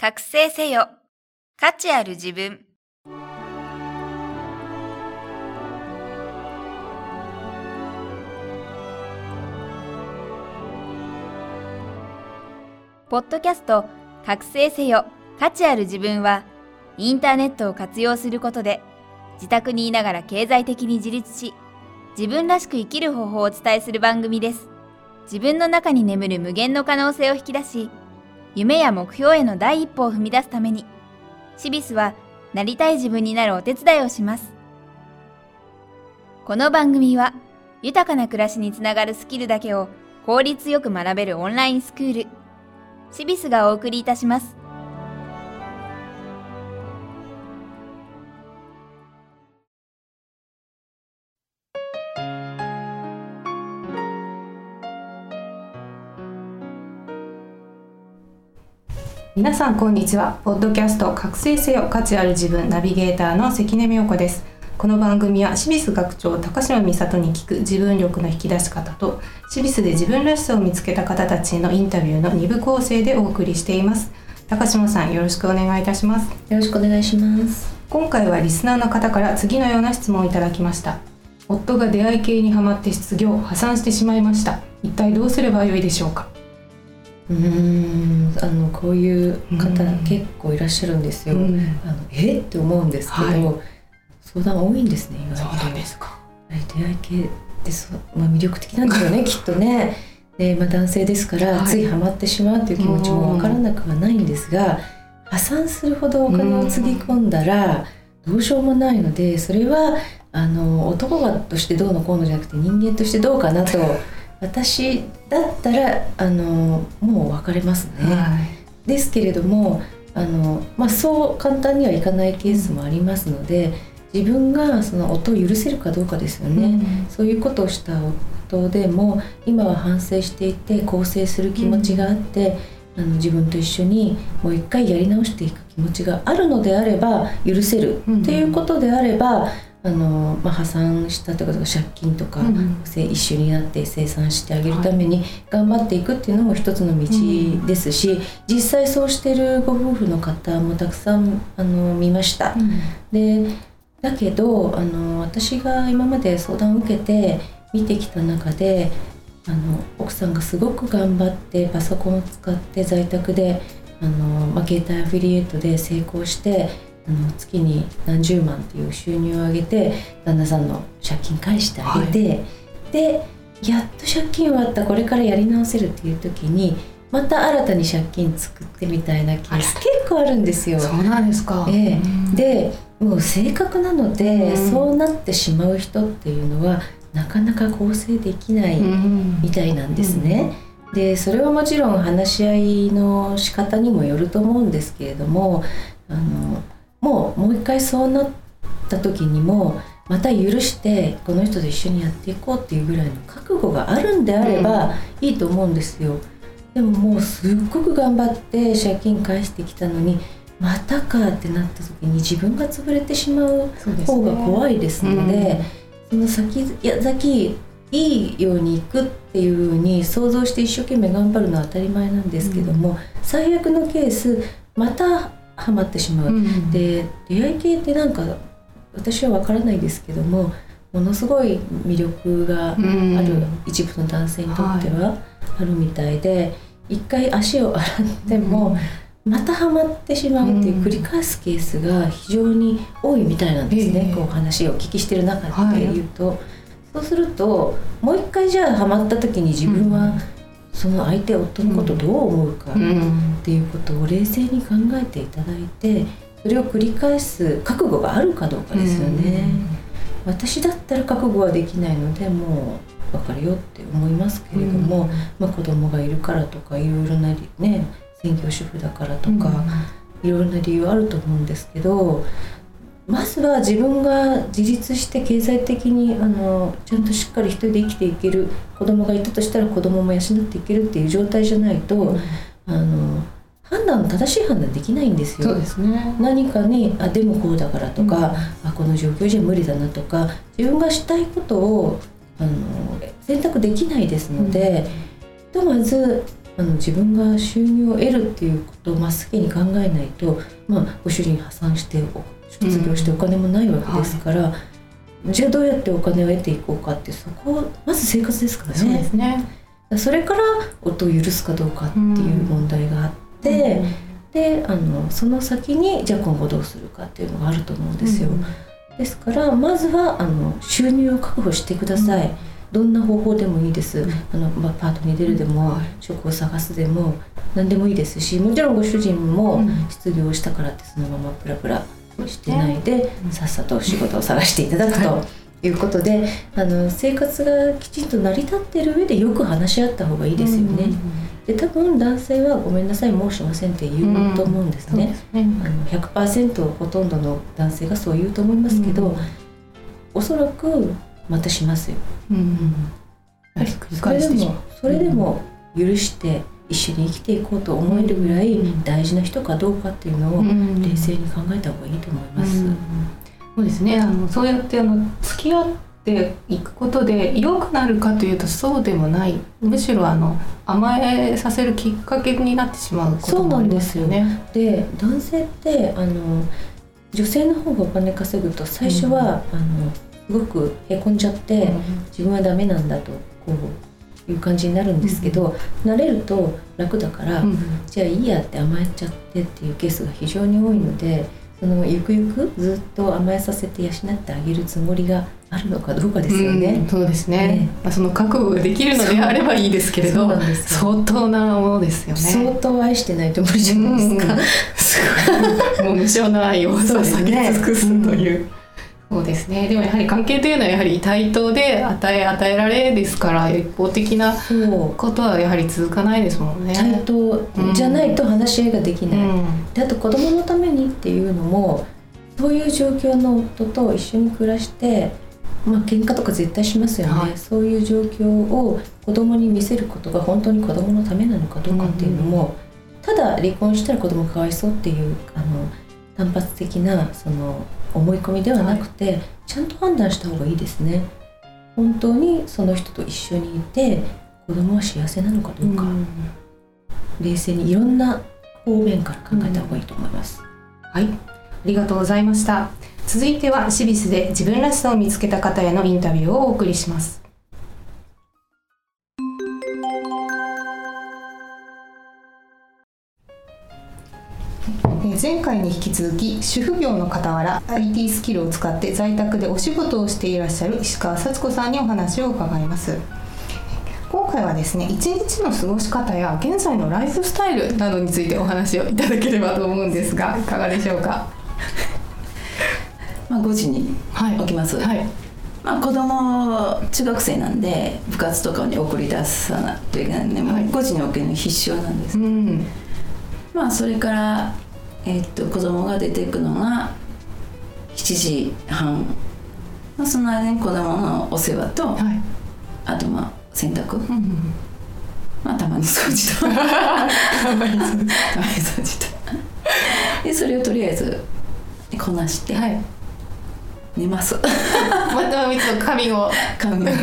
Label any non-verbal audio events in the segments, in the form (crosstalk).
覚醒せよ。価値ある自分。ポッドキャスト覚醒せよ。価値ある自分は、インターネットを活用することで、自宅にいながら経済的に自立し、自分らしく生きる方法をお伝えする番組です。自分の中に眠る無限の可能性を引き出し、夢や目標への第一歩を踏み出すために、シビスはなりたい自分になるお手伝いをします。この番組は、豊かな暮らしにつながるスキルだけを効率よく学べるオンラインスクール、シビスがお送りいたします。皆さんこんにちは。ポッドキャスト覚醒せよ価値ある自分ナビゲーターの関根美代子です。この番組はシビス学長高島美里に聞く自分力の引き出し方とシビスで自分らしさを見つけた方たちへのインタビューの2部構成でお送りしています。高島さんよろしくお願いいたします。よろしくお願いします。今回はリスナーの方から次のような質問をいただきました。夫が出会い系にはまって失業破産してしまいました。一体どうすればよいでしょうかうーん。あのこういう方うん。結構いらっしゃるんですよ、うん。あのえ？って思うんですけど、はい。相談多いんですね意そうなんですか。出会い系ってそう、まあ、魅力的なんですよね (laughs) きっとね。で、まあ、男性ですから、はい。ついハマってしまうっていう気持ちもわからなくはないんですが破産するほどお金をつぎ込んだらどうしようもないのでそれはあの男がとしてどうのこうのじゃなくて人間としてどうかなと私 (laughs) だったらあのもう別れますね。はい。ですけれどもあの、まあ、そう簡単にはいかないケースもありますので自分がその夫を許せるかどうかですよね、うん。そういうことをした夫でも今は反省していて更生する気持ちがあって、あの自分と一緒にもう一回やり直していく気持ちがあるのであれば許せるうんっていうことであれば、あのまあ、破産したとか借金とか、うんせ一緒になって生産してあげるために頑張っていくっていうのも一つの道ですし、実際そうしてるご夫婦の方もたくさんあの見ました。でだけどあの私が今まで相談を受けて見てきた中であの奥さんがすごく頑張ってパソコンを使って在宅であの、まあ、携帯アフィリエイトで成功してあの月に何十万っていう収入を上げて旦那さんの借金返してあげて、でやっと借金終わったこれからやり直せるっていう時にまた新たに借金作ってみたいなケース結構あるんですよ。そうなんですか。ええ。うん。でもう性格なので、うん。そうなってしまう人っていうのはなかなか構成できないうん。みたいなんですね。でそれはもちろん話し合いの仕方にもよると思うんですけれどもあのもうもう一回そうなった時にもまた許してこの人と一緒にやっていこうっていうぐらいの覚悟があるんであればいいと思うんですよ。でももうすっごく頑張って借金返してきたのにまたかってなった時に自分が潰れてしまう方が怖いですので、その先や先いいようにいくっていうふうに想像して一生懸命頑張るのは当たり前なんですけども、最悪のケースまたハマってしまう。うんで出会い系ってなんか私は分からないですけどもものすごい魅力があうん。る一部の男性にとってはあるみたいで、一回足を洗っても、またハマってしまうっていう繰り返すケースが非常に多いみたいなんですね、ええ。こう話をお聞きしてる中で言うと、そうするともう一回じゃあハマった時に自分はその相手夫のことどう思うかっうん。ていうことを冷静に考えていただいてそれを繰り返す覚悟があるかどうかですよね。私だったら覚悟はできないのでもう別れようって思いますけれども、まあ、子供がいるからとかいろいろなりね専業主婦だからとか、いろいろな理由あると思うんですけどまずは自分が自立して経済的にあのちゃんとしっかり一人で生きていける子供がいたとしたら子供も養っていけるっていう状態じゃないと、あの判断正しい判断できないんですよ。そうですね。何かにあでもこうだからとか、あこの状況じゃ無理だなとか自分がしたいことをあの選択できないですので、ひとまずあの自分が収入を得るっていうことを真っ先に考えないと、まあ、ご主人破産して卒業してお金もないわけですから、はい、じゃあどうやってお金を得ていこうかってそこまず生活ですからね。そね。それから夫を許すかどうかっていう問題があって、であのその先にじゃあ今後どうするかっていうのがあると思うんですよ。ですからまずはあの収入を確保してください。どんな方法でもいいです、あのまあ、パートに出るでも、職を探すでも何でもいいですしもちろんご主人も失業したからってそのままプラプラしてないで、さっさと仕事を探していただくと。いうことであの生活がきちんと成り立ってる上でよく話し合った方がいいですよね。で多分男性は「ごめんなさい申しません」って言うと思うんですね。うん、ねあの100%ほとんどの男性がそう言うと思いますけど、うん、おそらくまたしますよ。うん、それでもそれでも許して一緒に生きていこうと思えるぐらい大事な人かどうかっていうのを冷静に考えた方がいいと思います。そうですね。あのそうやってあの付き合っていくことで良くなるかというとそうでもない。むしろあの甘えさせるきっかけになってしまうこともありますよね。で男性ってあの女性の方がお金稼ぐと最初は、うん、あのすごくへこんじゃって、うん、自分はダメなんだとこういう感じになるんですけど、うん、慣れると楽だから、うん、じゃあいいやって甘えちゃってっていうケースが非常に多いのでそのゆくゆくずっと甘えさせて養ってあげるつもりがあるのかどうかですよね。うん、そうですね。ねまあその覚悟ができるのであればいいですけれど、相当なものですよね。相当愛してないと無理じゃないですか。うん、すごい。もう無償の愛を注ぎ尽くすという。そうですね。でもやはり関係というのはやはり対等で与え与えられですから一方的なことはやはり続かないですもんね。対等じゃないと話し合いができない、うん、であと子供のためにっていうのもそういう状況の夫と一緒に暮らしてまあ喧嘩とか絶対しますよね、はい、そういう状況を子供に見せることが本当に子供のためなのかどうかっていうのも、うん、ただ離婚したら子供かわいそうっていうあの単発的なその思い込みではなくて、はい、ちゃんと判断した方がいいですね。本当にその人と一緒にいて子供は幸せなのかどうか、うん、冷静にいろんな方面から考えた方がいいと思います、うん、はい。ありがとうございました。続いてはシビスで自分らしさを見つけた方へのインタビューをお送りします前回に引き続き主婦業の傍ら IT スキルを使って在宅でお仕事をしていらっしゃる石川幸子さんにお話を伺います。今回はですね一日の過ごし方や現在のライフスタイルなどについてお話をいただければと思うんですがいかがでしょうか？まあ5時に起きます、はい、はいまあ、子供中学生なんで部活とかに送り出さないといけないんで、はい、5時に起きるの必勝なんです、うん、まあそれからえー、っと子供が出ていくのが7時半、まあ、その間に子供のお世話と、はい、あとまあ洗濯、うんうん、まあたまに掃除と。たまに掃除と。(laughs) (laughs) でそれをとりあえずこなして、はい、寝ます。(laughs) またいつも髪を。髪を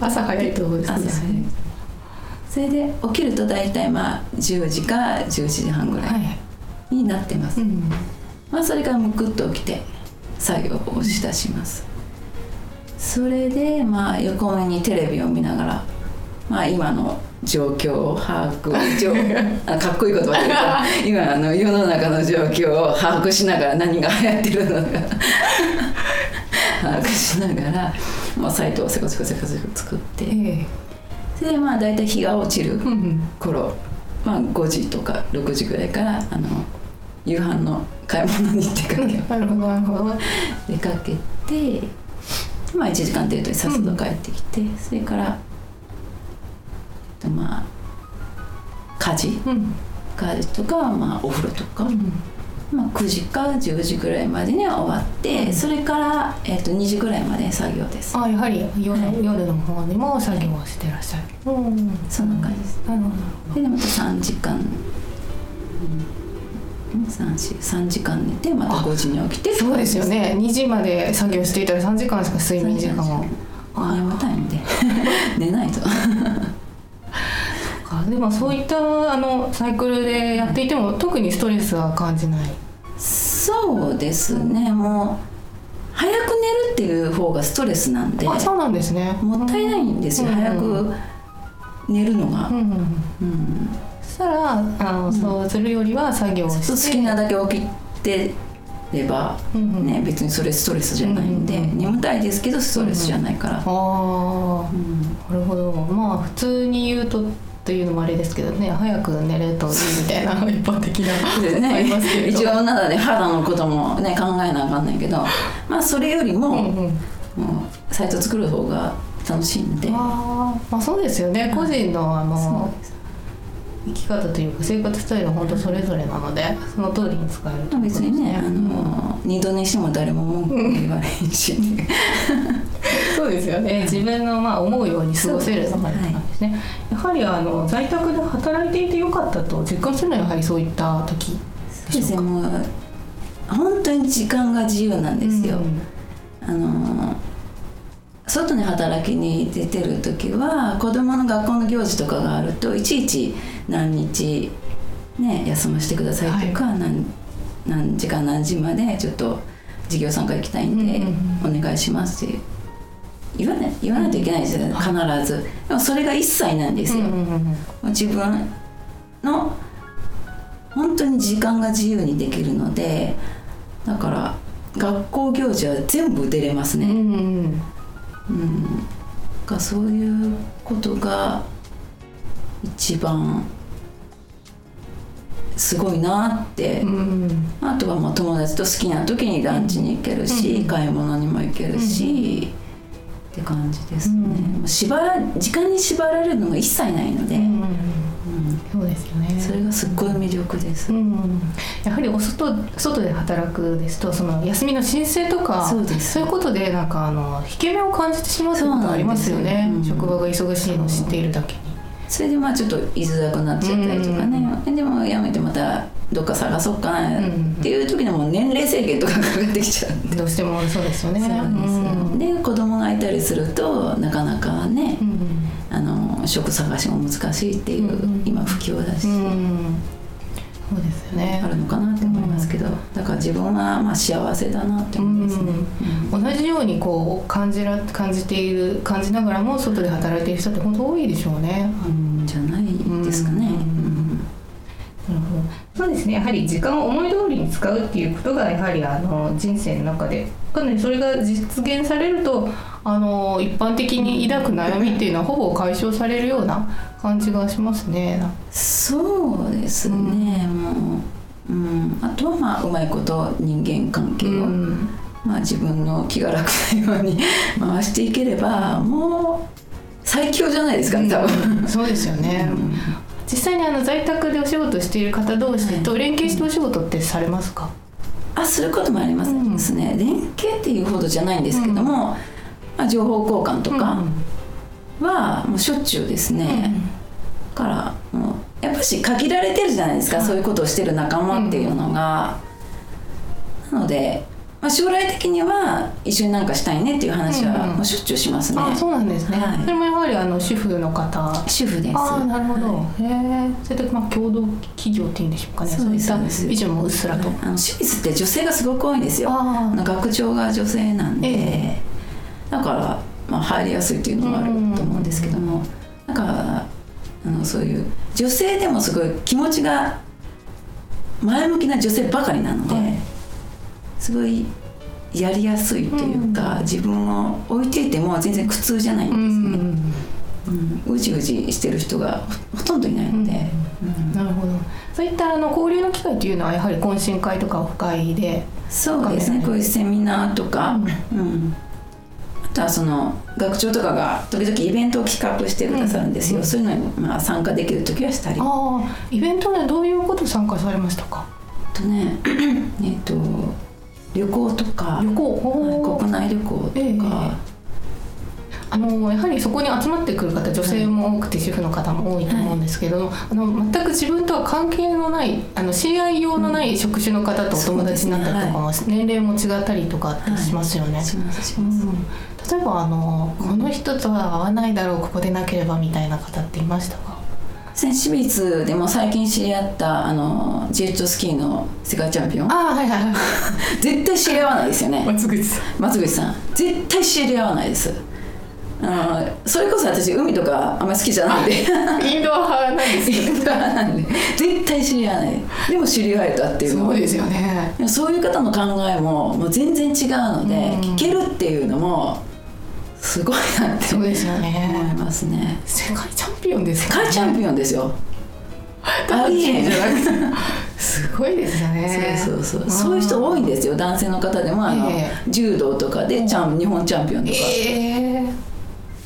朝早いとこですねそれで起きると大体まあ10時か11時半ぐらいになってます、はいうん、まあ、それからむくっと起きて作業をしだします、それでまあ横目にテレビを見ながらまあ今の状況を把握 (laughs) あかっこいい言葉で言うと (laughs) 今あの世の中の状況を把握しながら何が流行ってるのか。(laughs) 把握しながら、まあ、サイトをせこせこせこせこ作って、えーでまあ大体日が落ちる頃、まあ、5時とか6時ぐらいからあの夕飯の買い物に出かけ出かけて、まあ、1時間程度にさっさと帰ってきて、うん、それからまあ家事、うん、家事とか、まあ、お風呂とか、うんまあ、9時か10時ぐらいまでには終わってそれから、えー、と2時ぐらいまで作業です。あやはり夜,、はい、夜の方にも作業をしてらっしゃる、うん、そんな感じです。なるほど。でまた3時間。3時間寝てまた5時に起きてそうですよね。2時まで作業していたら3時間しか睡眠時間を。眠たいんで。(laughs) 寝ないとか。でもそういったあのサイクルでやっていても特にストレスは感じない。そうですね。もう早く寝るっていう方がストレスなんで。あそうなんですね。もったいないんですよ、うん、早く寝るのが、うん、うん、そしたらあの、そうするよりは作業をして。好きなだけ起きてれば、ね、別にそれストレスじゃないんで、眠たいですけどストレスじゃないから、ああ、なるほど。まあ普通に言うとというのもあれですけどね早く寝るといいみたいな (laughs) 一般的なね、ありますけど。一応なので肌のこともね考えなあかんないけどまあそれよりも,、もうサイト作る方が楽しいんで。あ、まあ、そうですよね。個人のあの生き方というか生活スタイルは本当それぞれなのでその通りに使えると、ね、別にねあの、二度寝しても誰も文句言われんし、そうですよね。自分のまあ思うように過ごせるのがですね、やはりあの在宅で働いていてよかったと実感するのはやはりそういった時でしょうか？もう本当に時間が自由なんですよ、うん、あの外に働きに出てる時は子供の学校の行事とかがあるといちいち何日、ね、休ませてくださいとか、はい、何何時間何時までちょっと授業参加行きたいんで、お願いしますって言わない言わないといけないですよね、必ず。でもそれが一切なんですよ、自分の本当に時間が自由にできるのでだから学校行事は全部出れますね、うん、うん、がそういうことが一番すごいなって、うん、あとはもう友達と好きな時にランチに行けるし、うん、買い物にも行けるし、って感じですね、縛ら時間に縛られるのが一切ないので、そうですよね。それがすっごい魅力です、やはりお外外で働くですとその休みの申請とかそうです。そういうことでなんかあの引け目を感じてしまうことありますよね、職場が忙しいのを知っているだけに。それでまあちょっと居づらくなっちゃったりとかね、うん、でもやめてまたどっか探そうかなっていう時にも年齢制限とかかかってきちゃうんで。どうしてもそうですよね。そう。ですで子供がいたりするとなかなかね、うん、あの職探しも難しいっていう、今不況だし、そうですよね。あるのか自分はまあ幸せだなって思いますね、同じようにこう感じら感じている感じながらも外で働いている人って本当多いでしょうね、うん、じゃないですかね、そうですね。やはり時間を思い通りに使うっていうことがやはりあの人生の中でかなりそれが実現されるとあの一般的に抱く悩みっていうのはほぼ解消されるような感じがしますね。そうですね、うん、もう、うん、あとはまあうまいこと人間関係を、うん、まあ、自分の気が楽なように (laughs) 回していければもう最強じゃないですかね多分、そうですよね、実際にあの在宅でお仕事している方同士と連携してお仕事ってされますか、あすることもありますね、連携っていうほどじゃないんですけども、まあ、情報交換とかはもうしょっちゅうですね、からもうやっぱし限られてるじゃないですか、そういうことをしてる仲間っていうのが、なのでまあ、将来的には一緒になんかしたいねっていう話はもうしょっちゅうしますね、あそうなんですね、はい、それもやはりあの主婦の方。主婦です。あなるほど、はい、へえそれでまあ共同企業っていうんでしょうかね。そういった以上もうっすらと、あの私立って女性がすごく多いんですよ。あ学長が女性なんで、えー、だからまあ入りやすいっていうのもあると思うんですけども、なんかあのそういう女性でもすごい気持ちが前向きな女性ばかりなので、はい。すごいやりやすいというか、うん、自分を置いていても全然苦痛じゃないんですね、うん、うじうじしてる人がほとんどいないので、なるほど。そういったあの交流の機会というのはやはり懇親会とかオフ会で。そうですね。こういうセミナーとか、うん。あとはその学長とかが時々イベントを企画してくださるんですよ、そういうのにまあ参加できる時はしたり。あイベントでどういうこと参加されましたか？とねえっと (clears throat) 旅行とか旅行、国内旅行とか、えー、あのやはりそこに集まってくる方女性も多くて主婦の方も多いと思うんですけど、はい、あの全く自分とは関係のないあの知り合い用のない職種の方とお友達になったりとかも、年齢も違ったりとかってしますよね。はい、例えばあのこの人とは合わないだろうここでなければみたいな方っていましたか？清水でも最近知り合ったあのジェットスキーの世界チャンピオン。あはいはいはい。(laughs) 絶対知り合わないですよね。松口さん。松口さん。絶対知り合わないですあそれこそ私海とかあんまり好きじゃないんで。インドア派なんですインドアなんで。絶対知り合わない。でも知り合えたっていう。そうですよね。そういう方の考えももう全然違うので、聞けるっていうのもすごいなってそうですよね。思いますね。世界チャンピオンです世界チャンピオンですよ。ありえんじゃなくてすごいですよね。そうそうそう。そういう人多いんですよ。男性の方でもあの、え柔道とかでチャン日本チャンピオンとか、えあの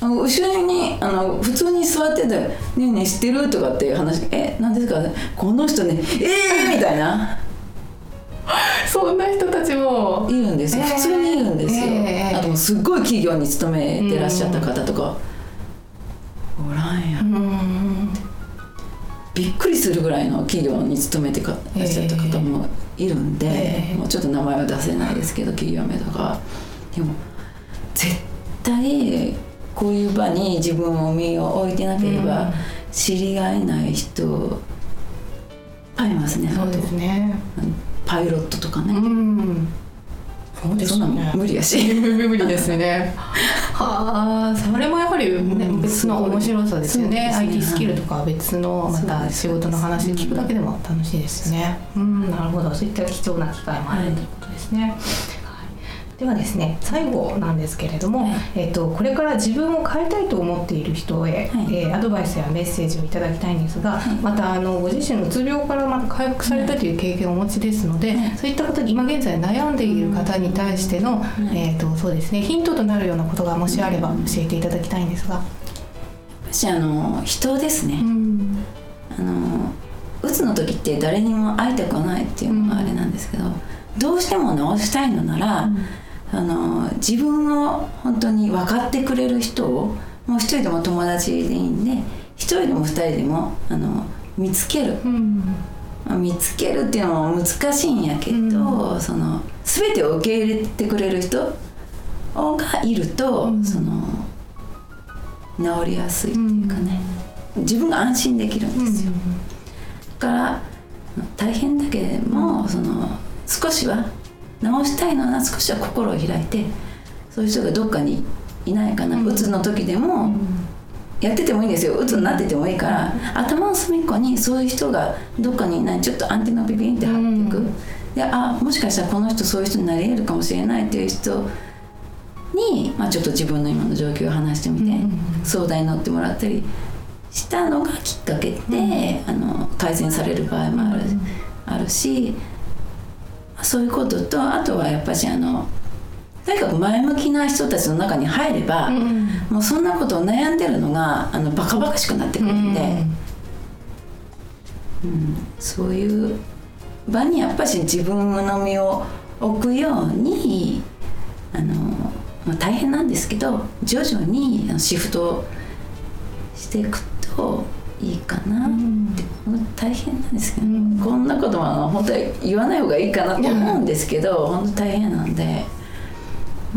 後ろにあの普通に座ってて「ねえねえ知ってる?」とかっていう話「え何ですか?」この人ね「ええー!」みたいな。ー、(laughs) そんな人たちも。いるんですよ、えー。普通にいるんですよ、えーあとすっごい企業に勤めてらっしゃった方とか、おらんやうん。びっくりするぐらいの企業に勤めてからっしゃった方もいるんで、えー。もうちょっと名前は出せないですけど企業名とか。でも絶対こういう場に自分を身を置いてなければうん。知り合えない人いっぱいいますねそうですね。パイロットとかうね、んそうですね。の無理やし。(laughs) 無理ですね。はあ、それもやはり、ねうん別の面白さですよね。すね。IT スキルとかは別のまた仕事の話聞くだけでも楽しいですね。うん、なるほど。そういった貴重な機会もあるということですね。はいではですね最後なんですけれども、はい。えっとこれから自分を変えたいと思っている人へ、はい。えーアドバイスやメッセージをいただきたいんですが、またあのご自身のうつ病からまた回復されたという経験をお持ちですので、はい。そういったことに今現在悩んでいる方に対しての、えー、とそうですねヒントとなるようなことがもしあれば教えていただきたいんですが。私あの人ですね、ん。あのうつの時って誰にも会いたくないっていうのがあれなんですけど、どうしても治したいのなら、あの自分を本当に分かってくれる人をもう一人でも友達でいいんで一人でも二人でもあの見つける、うん。まあ見つけるっていうのも難しいんやけど、その全てを受け入れてくれる人がいると、その治りやすいっていうかね、自分が安心できるんですよ。だから大変だけれどもその少しは治したいのなら少しは心を開いてそういう人がどっかにいないかな、うつの時でもやっててもいいんですよ。うつになっててもいいから頭の隅っこにそういう人がどっかにいないちょっとアンテナをビビンって張っていく、であもしかしたらこの人そういう人になり得るかもしれないっていう人に、まあ、ちょっと自分の今の状況を話してみて、相談に乗ってもらったりしたのがきっかけで、あの改善される場合もある,、あるしそういうこととあとはやっぱしあのとにかく前向きな人たちの中に入れば、もうそんなことを悩んでるのがあのバカバカしくなってくるんで、うん。そういう場にやっぱし自分の身を置くようにあの、まあ、大変なんですけど徐々にシフトしていくといいかなって、大変なんですけど、こんなこともあの本当は言わない方がいいかなと思うんですけど、本当大変なんで。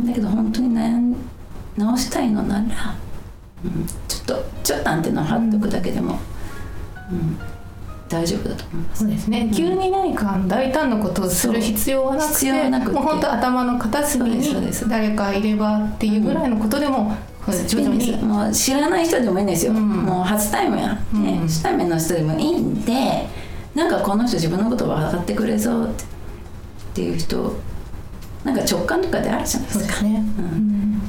だけど本当に悩ん直したいのなら、うん、ちょっとちょっとアンテナを張っておくだけでも、うん大丈夫だと思います。そうですね、急に何か大胆なことをする必要はなく必要はてなくて。もう本当頭の片隅に誰かいればっていうぐらいのことでも、徐々に。もう知らない人でもいいんですよ、うん。もう初対面や、ねうん。初対面の人でもいいんでなんかこの人自分のこと分かってくれそうって。っていう人なんか直感とかであるじゃないですか。そうですね、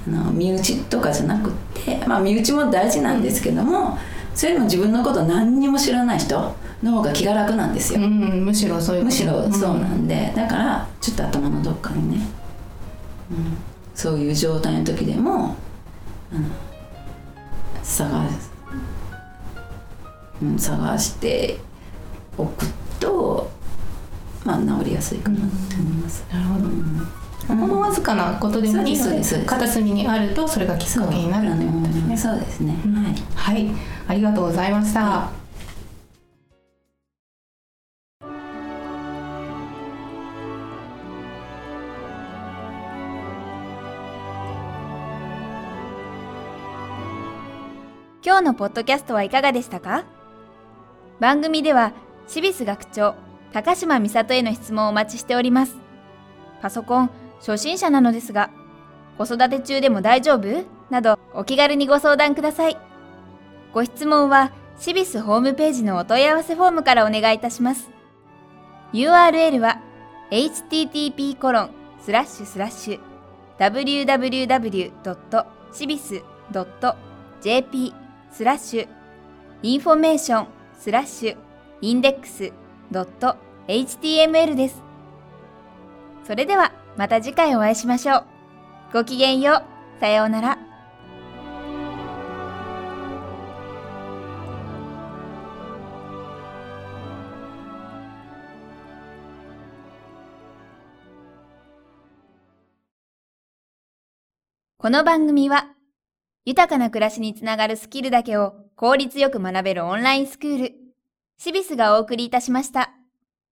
あの身内とかじゃなくってまあ身内も大事なんですけども、それでも自分のこと何にも知らない人の方が気が楽なんですよ、うん。むしろそういうむしろそうなんで、だからちょっと頭のどっかにね、うん、そういう状態の時でもあの探す、うん、探しておくとまあ治りやすいかなって思います。なるほど、ほんのわずかなことでもいいので片隅にあるとそれがきっかけになるということですね。そうですね、うん。はい。はい。ありがとうございました、今日のポッドキャストはいかがでしたか？番組では、シビス学長、高島美里への質問をお待ちしております。パソコン、初心者なのですが、子育て中でも大丈夫？など、お気軽にご相談ください。ご質問は、シビスホームページのお問い合わせフォームからお願いいたします。URL は、http コロンスラッシュスラッシュ www.cibis.jp スラッシュinformation slash index dot .html です。それではまた次回お会いしましょう。ごきげんよう。さようなら。この番組は、豊かな暮らしにつながるスキルだけを効率よく学べるオンラインスクール、シビスがお送りいたしました。